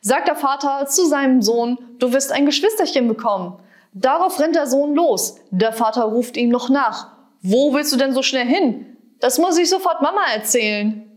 sagt der Vater zu seinem Sohn, du wirst ein Geschwisterchen bekommen. Darauf rennt der Sohn los. Der Vater ruft ihm noch nach. Wo willst du denn so schnell hin? Das muss ich sofort Mama erzählen.